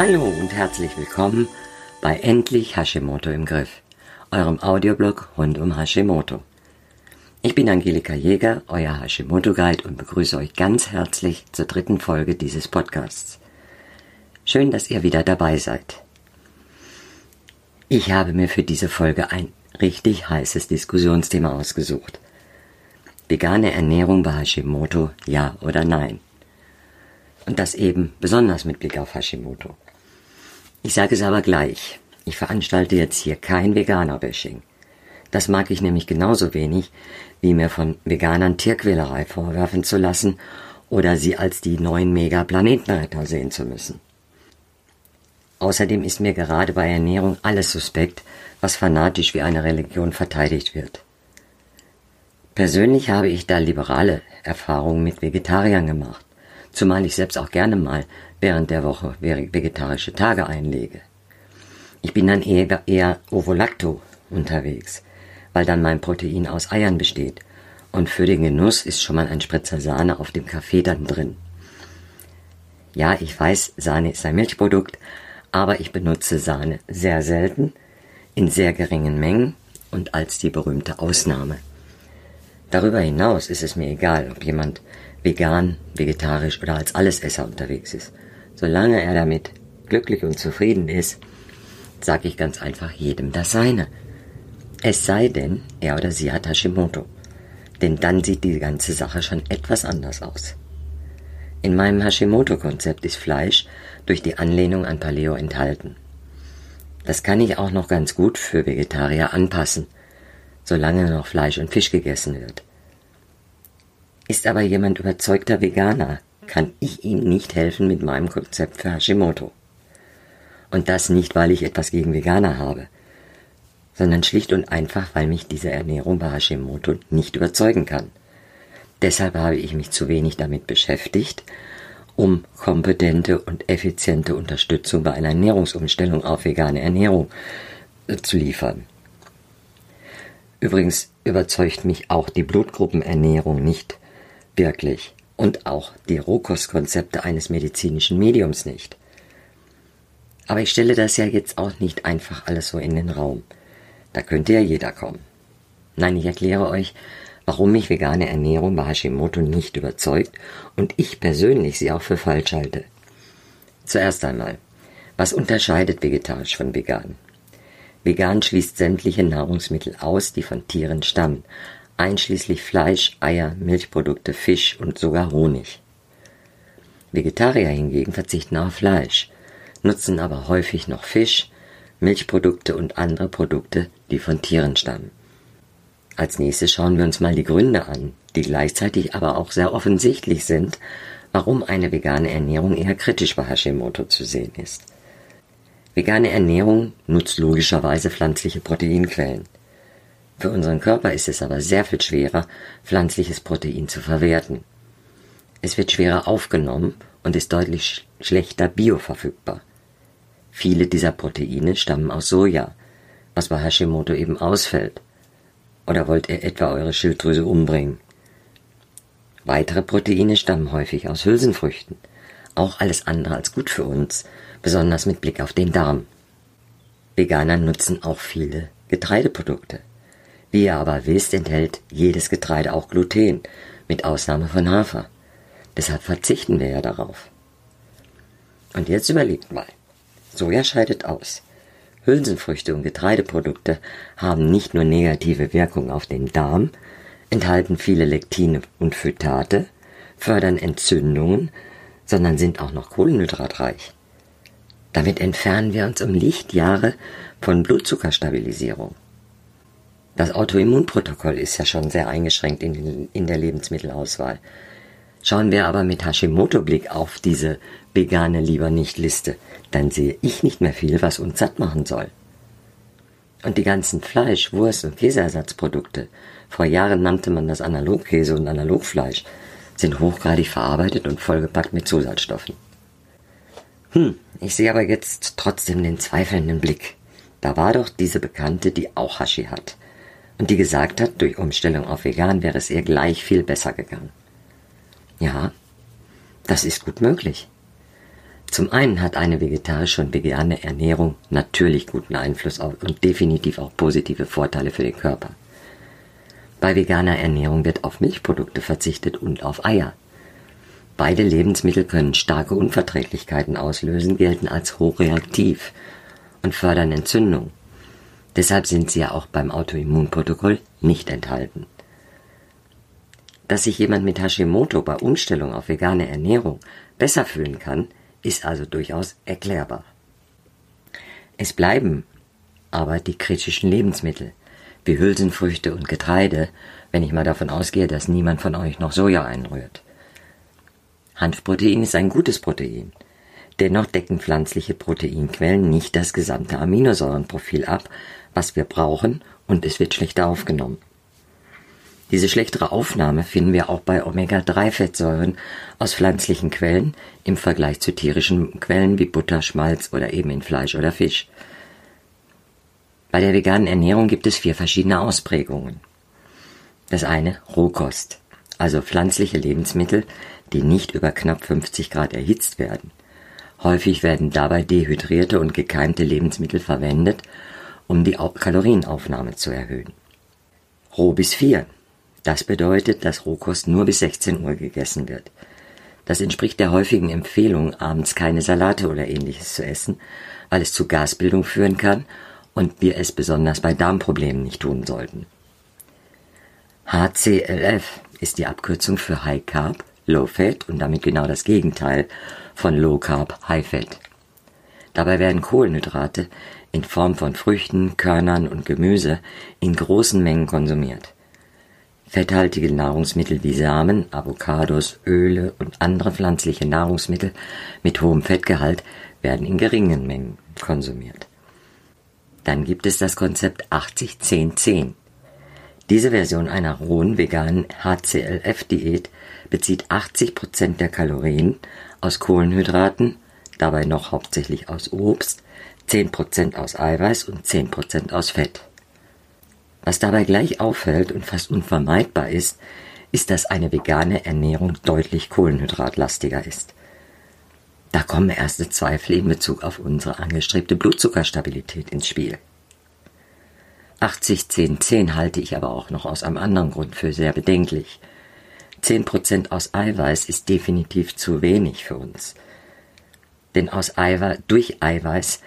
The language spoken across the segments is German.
Hallo und herzlich willkommen bei Endlich Hashimoto im Griff, eurem Audioblog rund um Hashimoto. Ich bin Angelika Jäger, euer Hashimoto Guide und begrüße euch ganz herzlich zur dritten Folge dieses Podcasts. Schön, dass ihr wieder dabei seid. Ich habe mir für diese Folge ein richtig heißes Diskussionsthema ausgesucht. Vegane Ernährung bei Hashimoto, ja oder nein? Und das eben besonders mit Blick auf Hashimoto. Ich sage es aber gleich. Ich veranstalte jetzt hier kein Veganer-Bashing. Das mag ich nämlich genauso wenig, wie mir von Veganern Tierquälerei vorwerfen zu lassen oder sie als die neuen Mega-Planetenretter sehen zu müssen. Außerdem ist mir gerade bei Ernährung alles suspekt, was fanatisch wie eine Religion verteidigt wird. Persönlich habe ich da liberale Erfahrungen mit Vegetariern gemacht zumal ich selbst auch gerne mal während der Woche vegetarische Tage einlege. Ich bin dann eher, eher ovolacto unterwegs, weil dann mein Protein aus Eiern besteht und für den Genuss ist schon mal ein Spritzer Sahne auf dem Kaffee dann drin. Ja, ich weiß, Sahne ist ein Milchprodukt, aber ich benutze Sahne sehr selten, in sehr geringen Mengen und als die berühmte Ausnahme. Darüber hinaus ist es mir egal, ob jemand vegan, vegetarisch oder als Allesesser unterwegs ist. Solange er damit glücklich und zufrieden ist, sage ich ganz einfach jedem das Seine. Es sei denn, er oder sie hat Hashimoto. Denn dann sieht die ganze Sache schon etwas anders aus. In meinem Hashimoto-Konzept ist Fleisch durch die Anlehnung an Paleo enthalten. Das kann ich auch noch ganz gut für Vegetarier anpassen, solange noch Fleisch und Fisch gegessen wird. Ist aber jemand überzeugter Veganer, kann ich ihm nicht helfen mit meinem Konzept für Hashimoto. Und das nicht, weil ich etwas gegen Veganer habe, sondern schlicht und einfach, weil mich diese Ernährung bei Hashimoto nicht überzeugen kann. Deshalb habe ich mich zu wenig damit beschäftigt, um kompetente und effiziente Unterstützung bei einer Ernährungsumstellung auf vegane Ernährung äh, zu liefern. Übrigens überzeugt mich auch die Blutgruppenernährung nicht wirklich und auch die Rohkostkonzepte eines medizinischen Mediums nicht. Aber ich stelle das ja jetzt auch nicht einfach alles so in den Raum. Da könnte ja jeder kommen. Nein, ich erkläre euch, warum mich vegane Ernährung bei Hashimoto nicht überzeugt und ich persönlich sie auch für falsch halte. Zuerst einmal, was unterscheidet vegetarisch von vegan? Vegan schließt sämtliche Nahrungsmittel aus, die von Tieren stammen, einschließlich Fleisch, Eier, Milchprodukte, Fisch und sogar Honig. Vegetarier hingegen verzichten auf Fleisch, nutzen aber häufig noch Fisch, Milchprodukte und andere Produkte, die von Tieren stammen. Als nächstes schauen wir uns mal die Gründe an, die gleichzeitig aber auch sehr offensichtlich sind, warum eine vegane Ernährung eher kritisch bei Hashimoto zu sehen ist. Vegane Ernährung nutzt logischerweise pflanzliche Proteinquellen. Für unseren Körper ist es aber sehr viel schwerer, pflanzliches Protein zu verwerten. Es wird schwerer aufgenommen und ist deutlich schlechter bioverfügbar. Viele dieser Proteine stammen aus Soja, was bei Hashimoto eben ausfällt. Oder wollt ihr etwa eure Schilddrüse umbringen? Weitere Proteine stammen häufig aus Hülsenfrüchten. Auch alles andere als gut für uns, besonders mit Blick auf den Darm. Veganer nutzen auch viele Getreideprodukte. Wie ihr aber wisst, enthält jedes Getreide auch Gluten, mit Ausnahme von Hafer. Deshalb verzichten wir ja darauf. Und jetzt überlegt mal. Soja scheidet aus. Hülsenfrüchte und Getreideprodukte haben nicht nur negative Wirkung auf den Darm, enthalten viele Lektine und Phytate, fördern Entzündungen, sondern sind auch noch kohlenhydratreich. Damit entfernen wir uns um Lichtjahre von Blutzuckerstabilisierung. Das Autoimmunprotokoll ist ja schon sehr eingeschränkt in, in der Lebensmittelauswahl. Schauen wir aber mit Hashimoto-Blick auf diese vegane lieber nicht Liste, dann sehe ich nicht mehr viel, was uns satt machen soll. Und die ganzen Fleisch-, Wurst- und Käseersatzprodukte, vor Jahren nannte man das Analogkäse und Analogfleisch, sind hochgradig verarbeitet und vollgepackt mit Zusatzstoffen. Hm, ich sehe aber jetzt trotzdem den zweifelnden Blick. Da war doch diese Bekannte, die auch Hashi hat und die gesagt hat, durch Umstellung auf vegan wäre es ihr gleich viel besser gegangen. Ja, das ist gut möglich. Zum einen hat eine vegetarische und vegane Ernährung natürlich guten Einfluss und definitiv auch positive Vorteile für den Körper. Bei veganer Ernährung wird auf Milchprodukte verzichtet und auf Eier. Beide Lebensmittel können starke Unverträglichkeiten auslösen, gelten als hochreaktiv und fördern Entzündung. Deshalb sind sie ja auch beim Autoimmunprotokoll nicht enthalten. Dass sich jemand mit Hashimoto bei Umstellung auf vegane Ernährung besser fühlen kann, ist also durchaus erklärbar. Es bleiben aber die kritischen Lebensmittel, wie Hülsenfrüchte und Getreide, wenn ich mal davon ausgehe, dass niemand von euch noch Soja einrührt. Hanfprotein ist ein gutes Protein. Dennoch decken pflanzliche Proteinquellen nicht das gesamte Aminosäurenprofil ab, was wir brauchen, und es wird schlechter aufgenommen. Diese schlechtere Aufnahme finden wir auch bei Omega-3-Fettsäuren aus pflanzlichen Quellen im Vergleich zu tierischen Quellen wie Butter, Schmalz oder eben in Fleisch oder Fisch. Bei der veganen Ernährung gibt es vier verschiedene Ausprägungen. Das eine Rohkost, also pflanzliche Lebensmittel, die nicht über knapp 50 Grad erhitzt werden. Häufig werden dabei dehydrierte und gekeimte Lebensmittel verwendet, um die Kalorienaufnahme zu erhöhen. Roh bis 4. Das bedeutet, dass Rohkost nur bis 16 Uhr gegessen wird. Das entspricht der häufigen Empfehlung, abends keine Salate oder ähnliches zu essen, weil es zu Gasbildung führen kann und wir es besonders bei Darmproblemen nicht tun sollten. HCLF ist die Abkürzung für High Carb, Low Fat und damit genau das Gegenteil von Low Carb, High Fat. Dabei werden Kohlenhydrate in Form von Früchten, Körnern und Gemüse in großen Mengen konsumiert. Fetthaltige Nahrungsmittel wie Samen, Avocados, Öle und andere pflanzliche Nahrungsmittel mit hohem Fettgehalt werden in geringen Mengen konsumiert. Dann gibt es das Konzept 80-10-10. Diese Version einer rohen veganen HCLF-Diät bezieht 80 Prozent der Kalorien aus Kohlenhydraten, dabei noch hauptsächlich aus Obst, 10 Prozent aus Eiweiß und 10 Prozent aus Fett. Was dabei gleich auffällt und fast unvermeidbar ist, ist, dass eine vegane Ernährung deutlich kohlenhydratlastiger ist. Da kommen erste Zweifel in Bezug auf unsere angestrebte Blutzuckerstabilität ins Spiel. 80-10-10 halte ich aber auch noch aus einem anderen Grund für sehr bedenklich. 10% aus Eiweiß ist definitiv zu wenig für uns. Denn aus Eiweiß, durch Eiweiß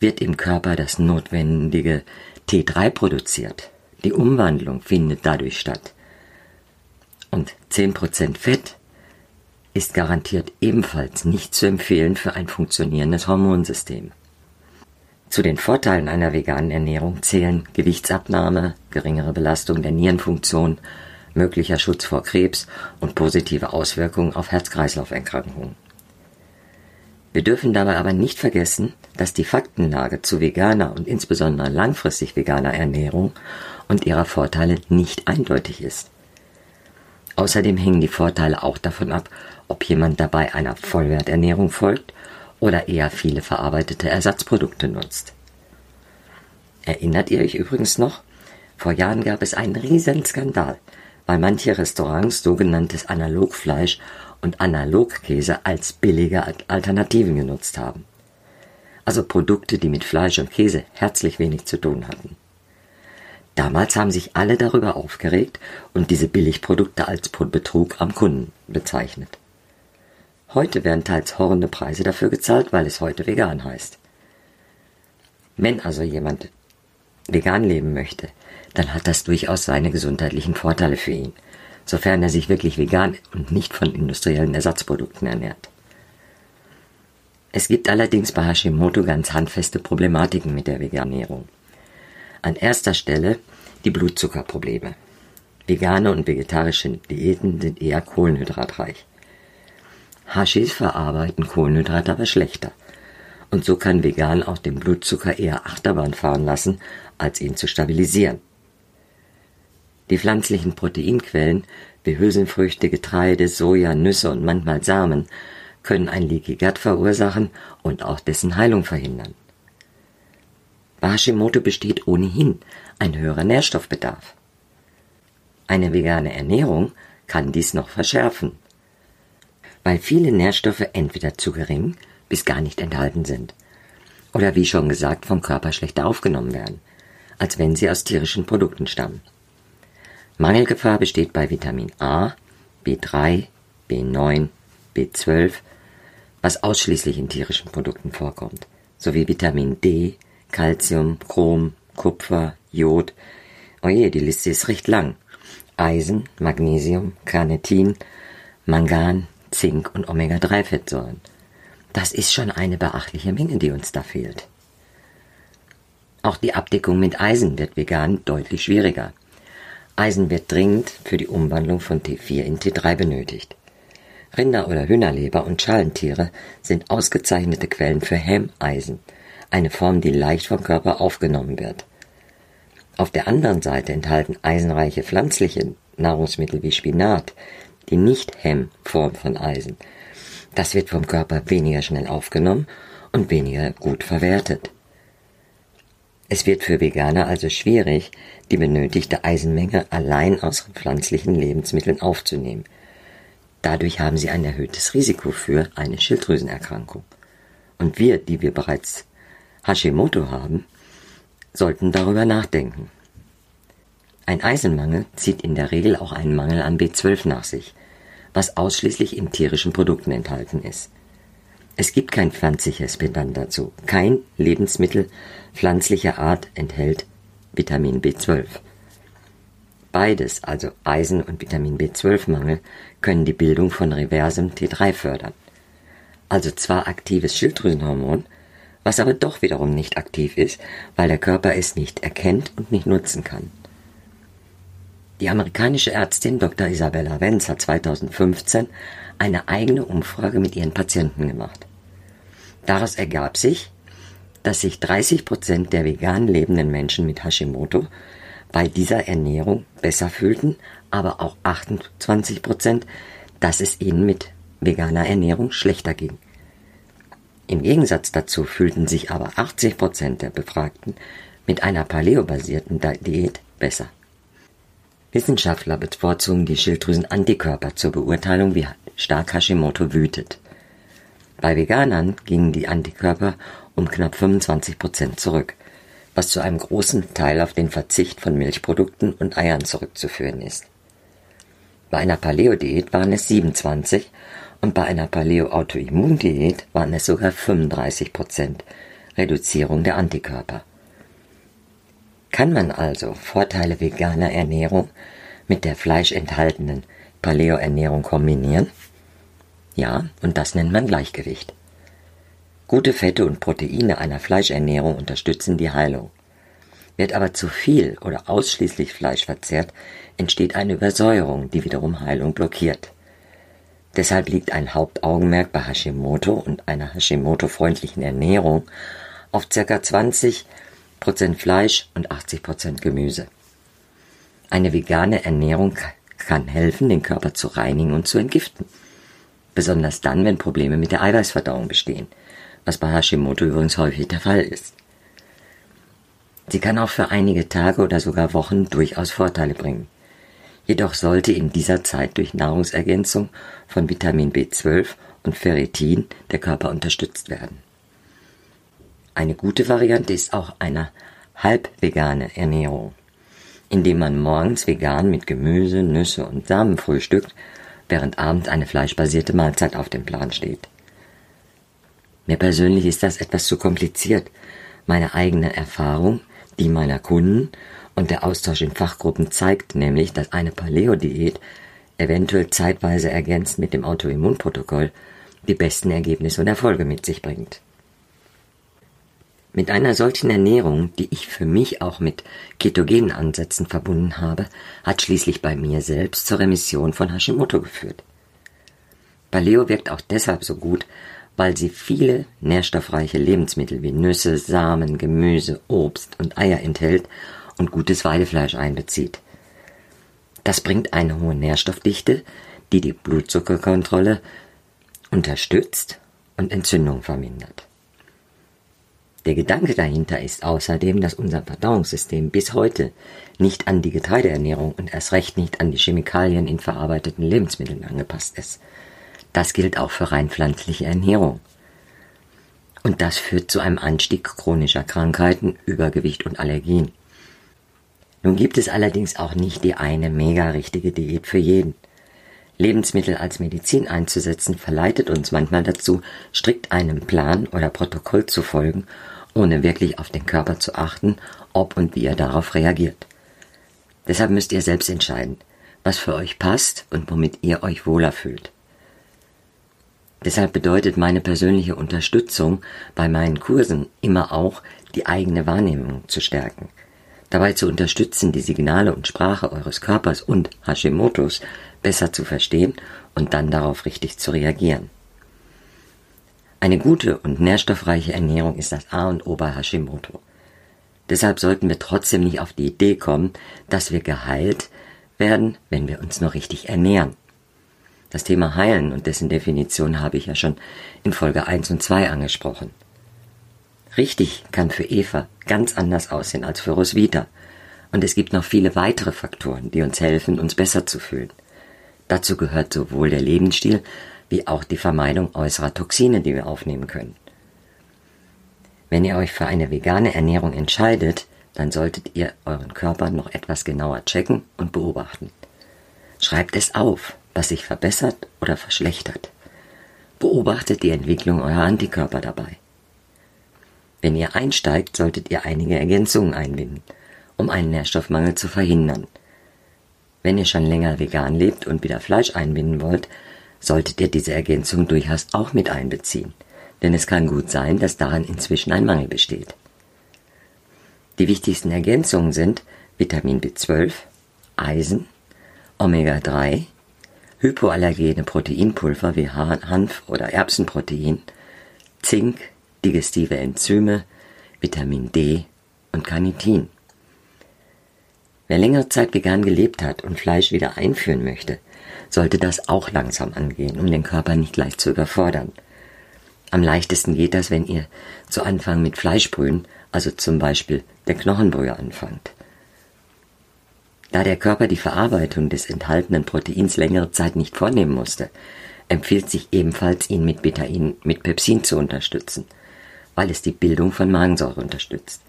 wird im Körper das notwendige T3 produziert. Die Umwandlung findet dadurch statt. Und 10% Fett ist garantiert ebenfalls nicht zu empfehlen für ein funktionierendes Hormonsystem. Zu den Vorteilen einer veganen Ernährung zählen Gewichtsabnahme, geringere Belastung der Nierenfunktion, möglicher Schutz vor Krebs und positive Auswirkungen auf Herz-Kreislauf-Erkrankungen. Wir dürfen dabei aber nicht vergessen, dass die Faktenlage zu veganer und insbesondere langfristig veganer Ernährung und ihrer Vorteile nicht eindeutig ist. Außerdem hängen die Vorteile auch davon ab, ob jemand dabei einer Vollwerternährung folgt oder eher viele verarbeitete Ersatzprodukte nutzt. Erinnert ihr euch übrigens noch? Vor Jahren gab es einen riesen Skandal, weil manche Restaurants sogenanntes Analogfleisch und Analogkäse als billige Alternativen genutzt haben. Also Produkte, die mit Fleisch und Käse herzlich wenig zu tun hatten. Damals haben sich alle darüber aufgeregt und diese Billigprodukte als Betrug am Kunden bezeichnet. Heute werden teils horrende Preise dafür gezahlt, weil es heute vegan heißt. Wenn also jemand vegan leben möchte, dann hat das durchaus seine gesundheitlichen Vorteile für ihn, sofern er sich wirklich vegan und nicht von industriellen Ersatzprodukten ernährt. Es gibt allerdings bei Hashimoto ganz handfeste Problematiken mit der Veganierung. An erster Stelle die Blutzuckerprobleme. Vegane und vegetarische Diäten sind eher kohlenhydratreich. Hashis verarbeiten Kohlenhydrate aber schlechter. Und so kann vegan auch den Blutzucker eher Achterbahn fahren lassen, als ihn zu stabilisieren. Die pflanzlichen Proteinquellen wie Hülsenfrüchte, Getreide, Soja, Nüsse und manchmal Samen können ein Leaky Gut verursachen und auch dessen Heilung verhindern. Bei Hashimoto besteht ohnehin ein höherer Nährstoffbedarf. Eine vegane Ernährung kann dies noch verschärfen weil viele Nährstoffe entweder zu gering, bis gar nicht enthalten sind. Oder wie schon gesagt, vom Körper schlechter aufgenommen werden, als wenn sie aus tierischen Produkten stammen. Mangelgefahr besteht bei Vitamin A, B3, B9, B12, was ausschließlich in tierischen Produkten vorkommt, sowie Vitamin D, Calcium, Chrom, Kupfer, Jod. Oje, die Liste ist recht lang. Eisen, Magnesium, Carnitin, Mangan, Zink und Omega-3-Fettsäuren. Das ist schon eine beachtliche Menge, die uns da fehlt. Auch die Abdeckung mit Eisen wird vegan deutlich schwieriger. Eisen wird dringend für die Umwandlung von T4 in T3 benötigt. Rinder- oder Hühnerleber und Schalentiere sind ausgezeichnete Quellen für Hemmeisen, eine Form, die leicht vom Körper aufgenommen wird. Auf der anderen Seite enthalten eisenreiche pflanzliche Nahrungsmittel wie Spinat die Nicht-Hemmform von Eisen. Das wird vom Körper weniger schnell aufgenommen und weniger gut verwertet. Es wird für Veganer also schwierig, die benötigte Eisenmenge allein aus pflanzlichen Lebensmitteln aufzunehmen. Dadurch haben sie ein erhöhtes Risiko für eine Schilddrüsenerkrankung. Und wir, die wir bereits Hashimoto haben, sollten darüber nachdenken. Ein Eisenmangel zieht in der Regel auch einen Mangel an B12 nach sich, was ausschließlich in tierischen Produkten enthalten ist. Es gibt kein pflanzliches Pendant dazu. Kein Lebensmittel pflanzlicher Art enthält Vitamin B12. Beides, also Eisen- und Vitamin B12-Mangel, können die Bildung von reversem T3 fördern. Also zwar aktives Schilddrüsenhormon, was aber doch wiederum nicht aktiv ist, weil der Körper es nicht erkennt und nicht nutzen kann. Die amerikanische Ärztin Dr. Isabella Wenz hat 2015 eine eigene Umfrage mit ihren Patienten gemacht. Daraus ergab sich, dass sich 30 Prozent der vegan lebenden Menschen mit Hashimoto bei dieser Ernährung besser fühlten, aber auch 28 Prozent, dass es ihnen mit veganer Ernährung schlechter ging. Im Gegensatz dazu fühlten sich aber 80 Prozent der Befragten mit einer paleobasierten Diät besser. Wissenschaftler bevorzugen die Schilddrüsenantikörper zur Beurteilung, wie stark Hashimoto wütet. Bei Veganern gingen die Antikörper um knapp 25 Prozent zurück, was zu einem großen Teil auf den Verzicht von Milchprodukten und Eiern zurückzuführen ist. Bei einer Paleo-Diät waren es 27 und bei einer Paleo-Autoimmundiät waren es sogar 35 Prozent Reduzierung der Antikörper. Kann man also Vorteile veganer Ernährung mit der fleischenthaltenen Paleo-Ernährung kombinieren? Ja, und das nennt man Gleichgewicht. Gute Fette und Proteine einer Fleischernährung unterstützen die Heilung. Wird aber zu viel oder ausschließlich Fleisch verzehrt, entsteht eine Übersäuerung, die wiederum Heilung blockiert. Deshalb liegt ein Hauptaugenmerk bei Hashimoto und einer Hashimoto-freundlichen Ernährung auf ca. 20% Fleisch und 80% Gemüse. Eine vegane Ernährung kann helfen, den Körper zu reinigen und zu entgiften. Besonders dann, wenn Probleme mit der Eiweißverdauung bestehen, was bei Hashimoto übrigens häufig der Fall ist. Sie kann auch für einige Tage oder sogar Wochen durchaus Vorteile bringen. Jedoch sollte in dieser Zeit durch Nahrungsergänzung von Vitamin B12 und Ferritin der Körper unterstützt werden. Eine gute Variante ist auch eine halbvegane Ernährung, indem man morgens vegan mit Gemüse, Nüsse und Samen frühstückt, während abends eine fleischbasierte Mahlzeit auf dem Plan steht. Mir persönlich ist das etwas zu kompliziert. Meine eigene Erfahrung, die meiner Kunden und der Austausch in Fachgruppen zeigt nämlich, dass eine Paleo-Diät eventuell zeitweise ergänzt mit dem Autoimmunprotokoll die besten Ergebnisse und Erfolge mit sich bringt. Mit einer solchen Ernährung, die ich für mich auch mit ketogenen Ansätzen verbunden habe, hat schließlich bei mir selbst zur Remission von Hashimoto geführt. Paleo wirkt auch deshalb so gut, weil sie viele nährstoffreiche Lebensmittel wie Nüsse, Samen, Gemüse, Obst und Eier enthält und gutes Weidefleisch einbezieht. Das bringt eine hohe Nährstoffdichte, die die Blutzuckerkontrolle unterstützt und Entzündung vermindert. Der Gedanke dahinter ist außerdem, dass unser Verdauungssystem bis heute nicht an die Getreideernährung und erst recht nicht an die Chemikalien in verarbeiteten Lebensmitteln angepasst ist. Das gilt auch für rein pflanzliche Ernährung. Und das führt zu einem Anstieg chronischer Krankheiten, Übergewicht und Allergien. Nun gibt es allerdings auch nicht die eine mega richtige Diät für jeden. Lebensmittel als Medizin einzusetzen verleitet uns manchmal dazu, strikt einem Plan oder Protokoll zu folgen, ohne wirklich auf den Körper zu achten, ob und wie er darauf reagiert. Deshalb müsst ihr selbst entscheiden, was für euch passt und womit ihr euch wohler fühlt. Deshalb bedeutet meine persönliche Unterstützung bei meinen Kursen immer auch, die eigene Wahrnehmung zu stärken, dabei zu unterstützen, die Signale und Sprache eures Körpers und Hashimotos besser zu verstehen und dann darauf richtig zu reagieren. Eine gute und nährstoffreiche Ernährung ist das A und O bei Hashimoto. Deshalb sollten wir trotzdem nicht auf die Idee kommen, dass wir geheilt werden, wenn wir uns nur richtig ernähren. Das Thema Heilen und dessen Definition habe ich ja schon in Folge 1 und 2 angesprochen. Richtig kann für Eva ganz anders aussehen als für Roswitha. Und es gibt noch viele weitere Faktoren, die uns helfen, uns besser zu fühlen. Dazu gehört sowohl der Lebensstil wie auch die Vermeidung äußerer Toxine, die wir aufnehmen können. Wenn ihr euch für eine vegane Ernährung entscheidet, dann solltet ihr euren Körper noch etwas genauer checken und beobachten. Schreibt es auf, was sich verbessert oder verschlechtert. Beobachtet die Entwicklung eurer Antikörper dabei. Wenn ihr einsteigt, solltet ihr einige Ergänzungen einbinden, um einen Nährstoffmangel zu verhindern. Wenn ihr schon länger vegan lebt und wieder Fleisch einbinden wollt, solltet ihr diese Ergänzung durchaus auch mit einbeziehen, denn es kann gut sein, dass daran inzwischen ein Mangel besteht. Die wichtigsten Ergänzungen sind Vitamin B12, Eisen, Omega-3, hypoallergene Proteinpulver wie Hanf- oder Erbsenprotein, Zink, digestive Enzyme, Vitamin D und Carnitin. Wer längere Zeit vegan gelebt hat und Fleisch wieder einführen möchte, sollte das auch langsam angehen, um den Körper nicht gleich zu überfordern. Am leichtesten geht das, wenn ihr zu Anfang mit Fleischbrühen, also zum Beispiel der Knochenbrühe anfangt. Da der Körper die Verarbeitung des enthaltenen Proteins längere Zeit nicht vornehmen musste, empfiehlt sich ebenfalls, ihn mit Betain, mit Pepsin zu unterstützen, weil es die Bildung von Magensäure unterstützt.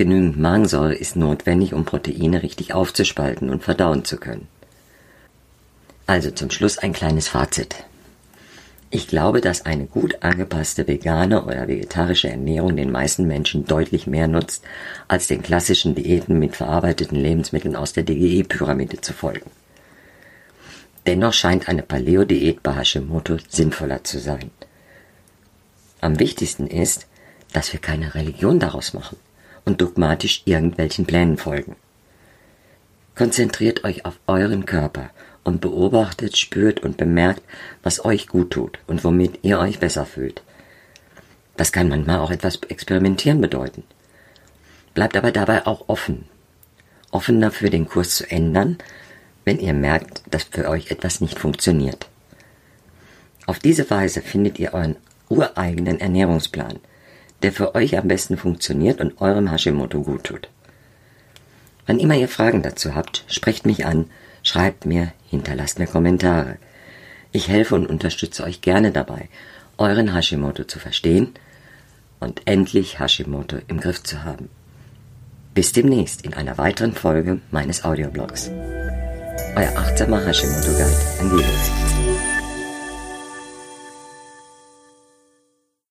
Genügend Magensäure ist notwendig, um Proteine richtig aufzuspalten und verdauen zu können. Also zum Schluss ein kleines Fazit. Ich glaube, dass eine gut angepasste vegane oder vegetarische Ernährung den meisten Menschen deutlich mehr nutzt, als den klassischen Diäten mit verarbeiteten Lebensmitteln aus der DGE-Pyramide zu folgen. Dennoch scheint eine Paleo-Diät bei Hashimoto sinnvoller zu sein. Am wichtigsten ist, dass wir keine Religion daraus machen und dogmatisch irgendwelchen Plänen folgen. Konzentriert euch auf euren Körper und beobachtet, spürt und bemerkt, was euch gut tut und womit ihr euch besser fühlt. Das kann manchmal auch etwas experimentieren bedeuten. Bleibt aber dabei auch offen. Offen dafür, den Kurs zu ändern, wenn ihr merkt, dass für euch etwas nicht funktioniert. Auf diese Weise findet ihr euren ureigenen Ernährungsplan, der für euch am besten funktioniert und eurem Hashimoto gut tut. Wann immer ihr Fragen dazu habt, sprecht mich an Schreibt mir, hinterlasst mir Kommentare. Ich helfe und unterstütze euch gerne dabei, euren Hashimoto zu verstehen und endlich Hashimoto im Griff zu haben. Bis demnächst in einer weiteren Folge meines Audioblogs. Euer achtsamer Hashimoto Guide Angelus.